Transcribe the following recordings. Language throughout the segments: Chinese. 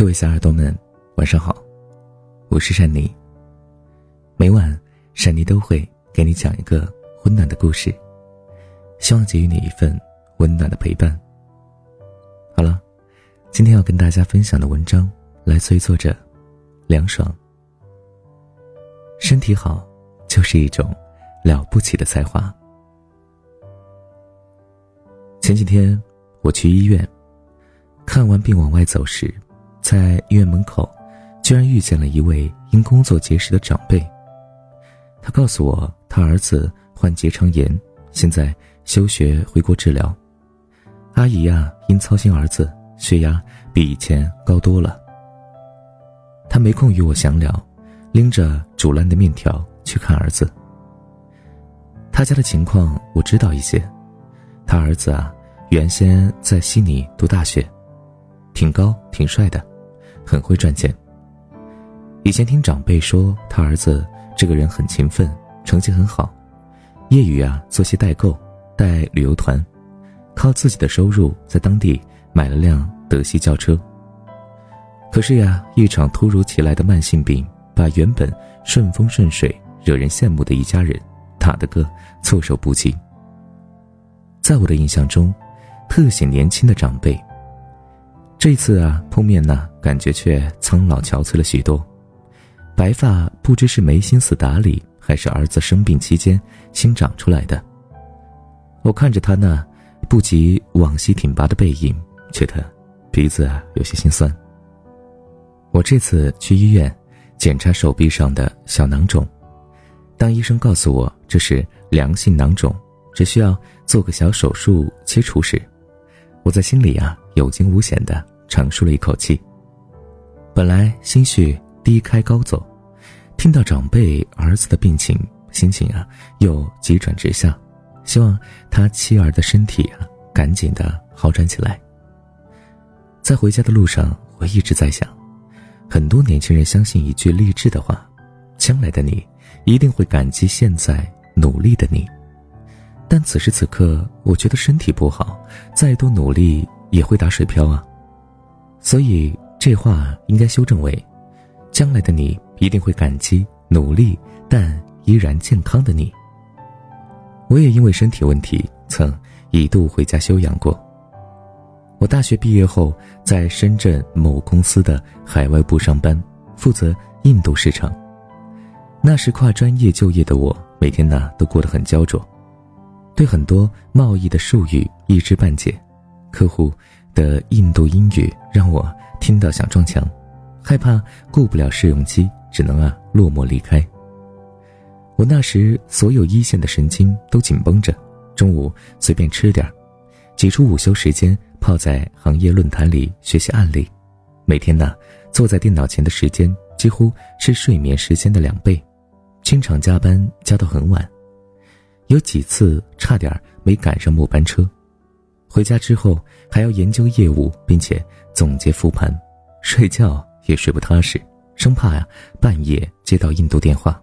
各位小耳朵们，晚上好，我是珊妮。每晚珊妮都会给你讲一个温暖的故事，希望给予你一份温暖的陪伴。好了，今天要跟大家分享的文章来自于作者凉爽。身体好，就是一种了不起的才华。前几天我去医院，看完病往外走时，在医院门口，居然遇见了一位因工作结识的长辈。他告诉我，他儿子患结肠炎，现在休学回国治疗。阿姨呀，因操心儿子，血压比以前高多了。他没空与我详聊，拎着煮烂的面条去看儿子。他家的情况我知道一些，他儿子啊。原先在悉尼读大学，挺高挺帅的，很会赚钱。以前听长辈说，他儿子这个人很勤奋，成绩很好，业余啊做些代购，带旅游团，靠自己的收入在当地买了辆德系轿车。可是呀，一场突如其来的慢性病，把原本顺风顺水、惹人羡慕的一家人打得个措手不及。在我的印象中。特显年轻的长辈。这次啊碰面呢，感觉却苍老憔悴了许多，白发不知是没心思打理，还是儿子生病期间新长出来的。我看着他那不及往昔挺拔的背影，觉得鼻子啊有些心酸。我这次去医院检查手臂上的小囊肿，当医生告诉我这是良性囊肿，只需要做个小手术切除时。我在心里啊有惊无险的长舒了一口气。本来心绪低开高走，听到长辈儿子的病情，心情啊又急转直下，希望他妻儿的身体啊赶紧的好转起来。在回家的路上，我一直在想，很多年轻人相信一句励志的话：将来的你一定会感激现在努力的你。但此时此刻，我觉得身体不好，再多努力也会打水漂啊。所以这话应该修正为：将来的你一定会感激努力但依然健康的你。我也因为身体问题，曾一度回家休养过。我大学毕业后，在深圳某公司的海外部上班，负责印度市场。那时跨专业就业的我，每天呢都过得很焦灼。对很多贸易的术语一知半解，客户的印度英语让我听到想撞墙，害怕过不了试用期，只能啊落寞离开。我那时所有一线的神经都紧绷着，中午随便吃点挤出午休时间泡在行业论坛里学习案例，每天呢坐在电脑前的时间几乎是睡眠时间的两倍，经常加班加到很晚。有几次差点没赶上末班车，回家之后还要研究业务，并且总结复盘，睡觉也睡不踏实，生怕呀半夜接到印度电话。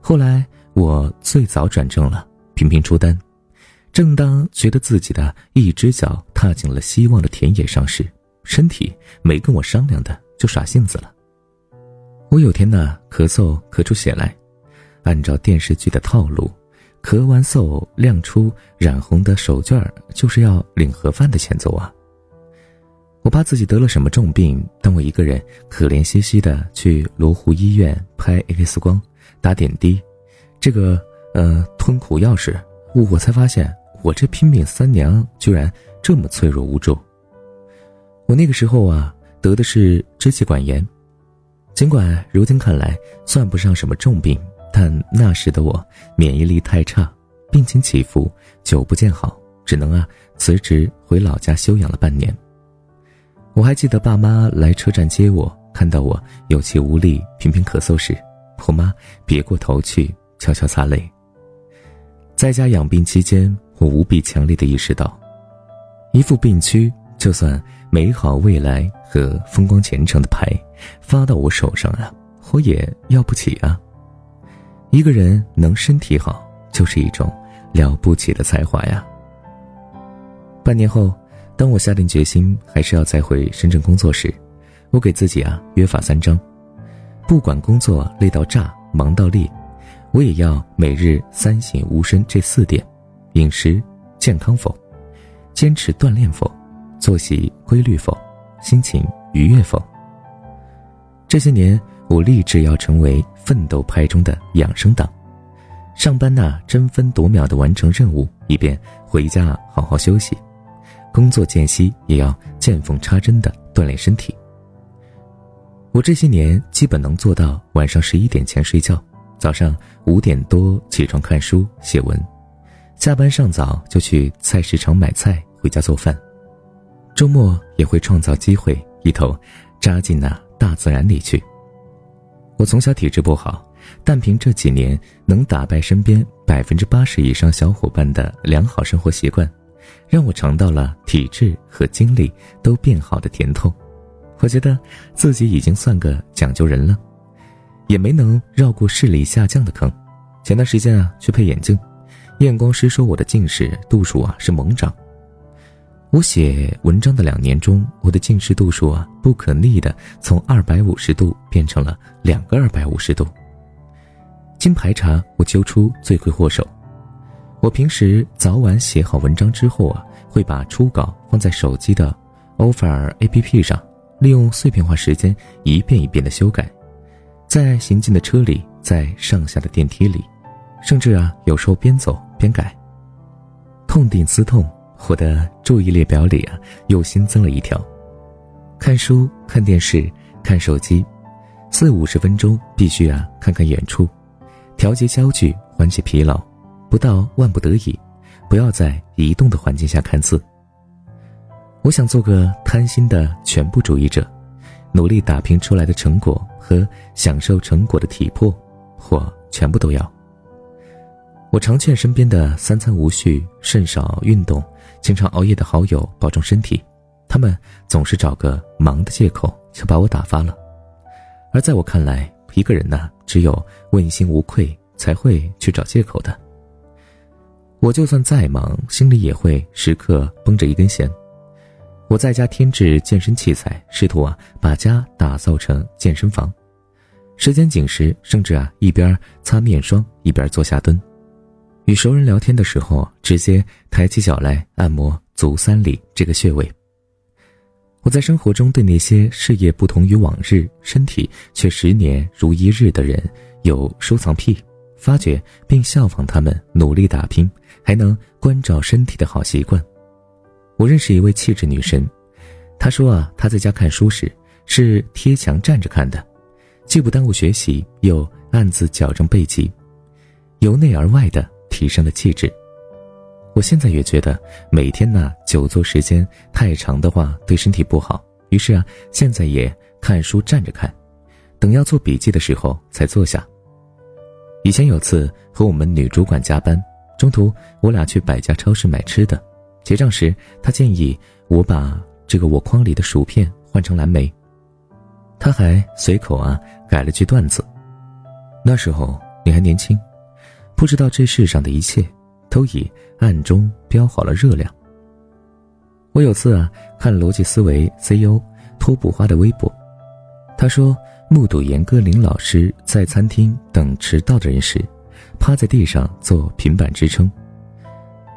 后来我最早转正了，频频出单，正当觉得自己的一只脚踏进了希望的田野上时，身体没跟我商量的就耍性子了。我有天呢咳嗽咳出血来。按照电视剧的套路，咳完嗽亮出染红的手绢，就是要领盒饭的前奏啊！我怕自己得了什么重病，当我一个人可怜兮兮的去罗湖医院拍 X 光、打点滴，这个呃吞苦药时，我才发现我这拼命三娘居然这么脆弱无助。我那个时候啊，得的是支气管炎，尽管如今看来算不上什么重病。但那时的我免疫力太差，病情起伏，久不见好，只能啊辞职回老家休养了半年。我还记得爸妈来车站接我，看到我有气无力、频频咳嗽时，我妈别过头去悄悄擦泪。在家养病期间，我无比强烈的意识到，一副病躯，就算美好未来和风光前程的牌发到我手上啊，我也要不起啊。一个人能身体好，就是一种了不起的才华呀。半年后，当我下定决心还是要再回深圳工作时，我给自己啊约法三章：不管工作累到炸、忙到裂，我也要每日三省吾身这四点：饮食健康否？坚持锻炼否？作息规律否？心情愉悦否？这些年，我立志要成为奋斗派中的养生党。上班呢，争分夺秒的完成任务，以便回家好好休息；工作间隙也要见缝插针的锻炼身体。我这些年基本能做到晚上十一点前睡觉，早上五点多起床看书写文，下班上早就去菜市场买菜回家做饭，周末也会创造机会一头扎进那大自然里去。我从小体质不好。但凭这几年能打败身边百分之八十以上小伙伴的良好生活习惯，让我尝到了体质和精力都变好的甜头。我觉得自己已经算个讲究人了，也没能绕过视力下降的坑。前段时间啊，去配眼镜，验光师说我的近视度数啊是猛涨。我写文章的两年中，我的近视度数啊不可逆的从二百五十度变成了两个二百五十度。经排查，我揪出罪魁祸首。我平时早晚写好文章之后啊，会把初稿放在手机的 Offer APP 上，利用碎片化时间一遍一遍的修改，在行进的车里，在上下的电梯里，甚至啊，有时候边走边改。痛定思痛，我的注意列表里啊，又新增了一条：看书、看电视、看手机，四五十分钟必须啊，看看远处。调节焦距，缓解疲劳，不到万不得已，不要在移动的环境下看字。我想做个贪心的全部主义者，努力打拼出来的成果和享受成果的体魄，我全部都要。我常劝身边的三餐无序、甚少运动、经常熬夜的好友保重身体，他们总是找个忙的借口就把我打发了。而在我看来，一个人呢，只有问心无愧，才会去找借口的。我就算再忙，心里也会时刻绷着一根弦。我在家添置健身器材，试图啊把家打造成健身房。时间紧时，甚至啊一边擦面霜一边做下蹲。与熟人聊天的时候，直接抬起脚来按摩足三里这个穴位。我在生活中对那些事业不同于往日，身体却十年如一日的人有收藏癖，发掘并效仿他们努力打拼，还能关照身体的好习惯。我认识一位气质女神，她说啊，她在家看书时是贴墙站着看的，既不耽误学习，又暗自矫正背脊，由内而外的提升了气质。我现在也觉得每天呢久坐时间太长的话对身体不好，于是啊现在也看书站着看，等要做笔记的时候才坐下。以前有次和我们女主管加班，中途我俩去百家超市买吃的，结账时她建议我把这个我筐里的薯片换成蓝莓，她还随口啊改了句段子：那时候你还年轻，不知道这世上的一切。都已暗中标好了热量。我有次啊看逻辑思维 CEO 托布花的微博，他说目睹严歌苓老师在餐厅等迟到的人时，趴在地上做平板支撑，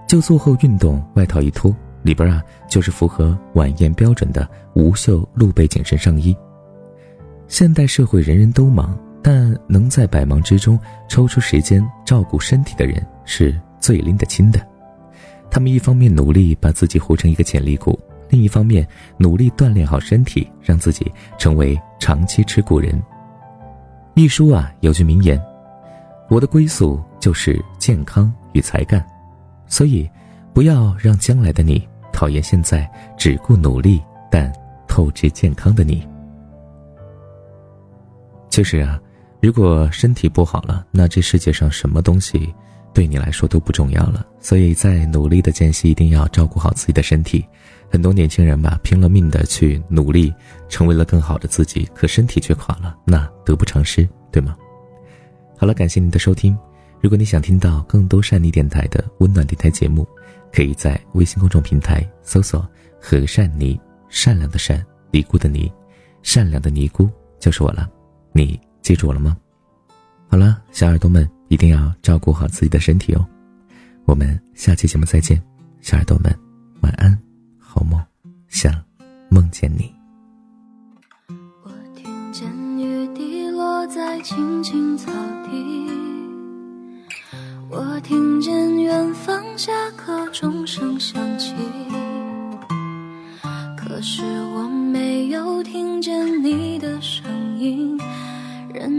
就坐后运动外套一脱，里边啊就是符合晚宴标准的无袖露背紧身上衣。现代社会人人都忙，但能在百忙之中抽出时间照顾身体的人是。最拎得清的，他们一方面努力把自己活成一个潜力股，另一方面努力锻炼好身体，让自己成为长期持股人。一书啊有句名言：“我的归宿就是健康与才干。”所以，不要让将来的你讨厌现在只顾努力但透支健康的你。其实啊，如果身体不好了，那这世界上什么东西？对你来说都不重要了，所以在努力的间隙，一定要照顾好自己的身体。很多年轻人吧，拼了命的去努力，成为了更好的自己，可身体却垮了，那得不偿失，对吗？好了，感谢您的收听。如果你想听到更多善妮电台的温暖电台节目，可以在微信公众平台搜索“和善妮”，善良的善，尼姑的尼。善良的尼姑就是我了，你记住我了吗？好了，小耳朵们一定要照顾好自己的身体哦。我们下期节目再见，小耳朵们晚安，好梦，想梦见你。我听见雨滴落在青青草地，我听见远方下课钟声响起，可是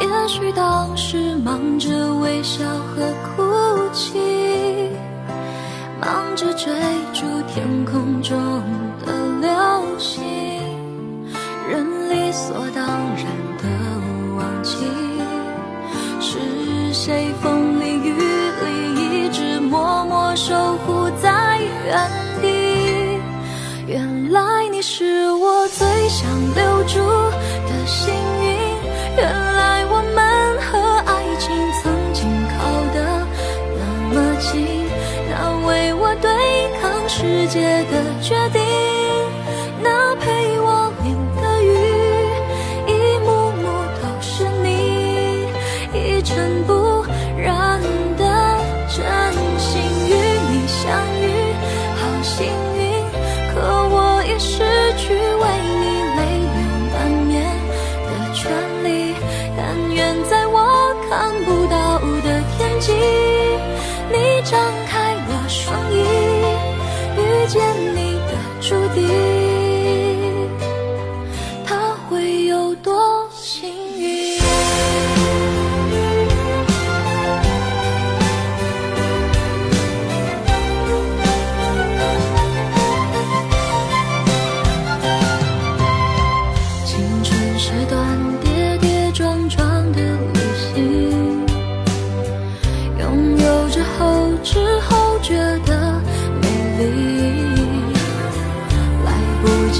也许当时忙着微笑和哭泣。忙着追逐天空中的流星，人理所当然的忘记，是谁风的决定，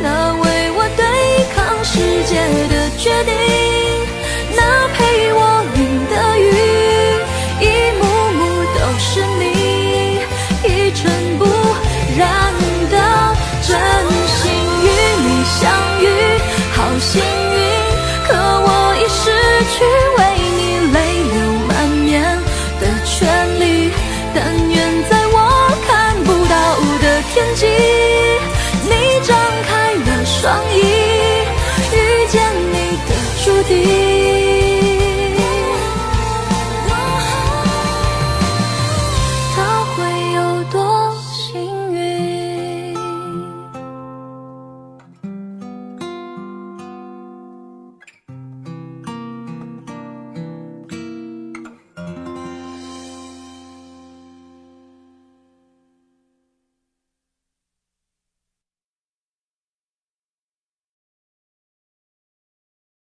那为我对抗世界的决定。